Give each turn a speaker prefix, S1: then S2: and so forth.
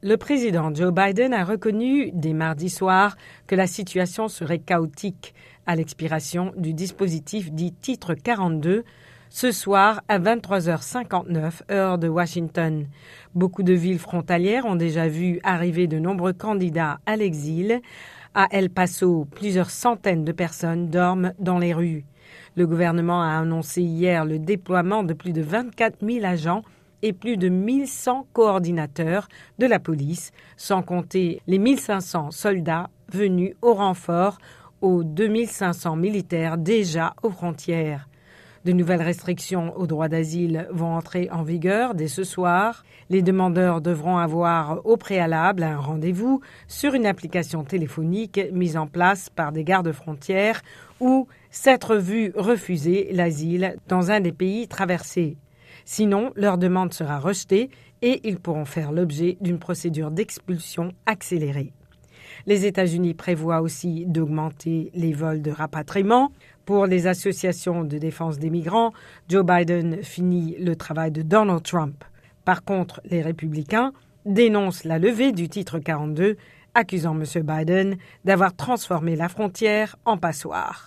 S1: Le président Joe Biden a reconnu dès mardi soir que la situation serait chaotique à l'expiration du dispositif dit titre 42 ce soir à 23h59 heure de Washington. Beaucoup de villes frontalières ont déjà vu arriver de nombreux candidats à l'exil. À El Paso, plusieurs centaines de personnes dorment dans les rues. Le gouvernement a annoncé hier le déploiement de plus de 24 000 agents et plus de 1100 coordinateurs de la police, sans compter les 1500 soldats venus au renfort aux 2500 militaires déjà aux frontières. De nouvelles restrictions au droit d'asile vont entrer en vigueur dès ce soir. Les demandeurs devront avoir au préalable un rendez-vous sur une application téléphonique mise en place par des gardes frontières ou s'être vu refuser l'asile dans un des pays traversés. Sinon, leur demande sera rejetée et ils pourront faire l'objet d'une procédure d'expulsion accélérée. Les États-Unis prévoient aussi d'augmenter les vols de rapatriement. Pour les associations de défense des migrants, Joe Biden finit le travail de Donald Trump. Par contre, les républicains dénoncent la levée du titre 42, accusant M. Biden d'avoir transformé la frontière en passoire.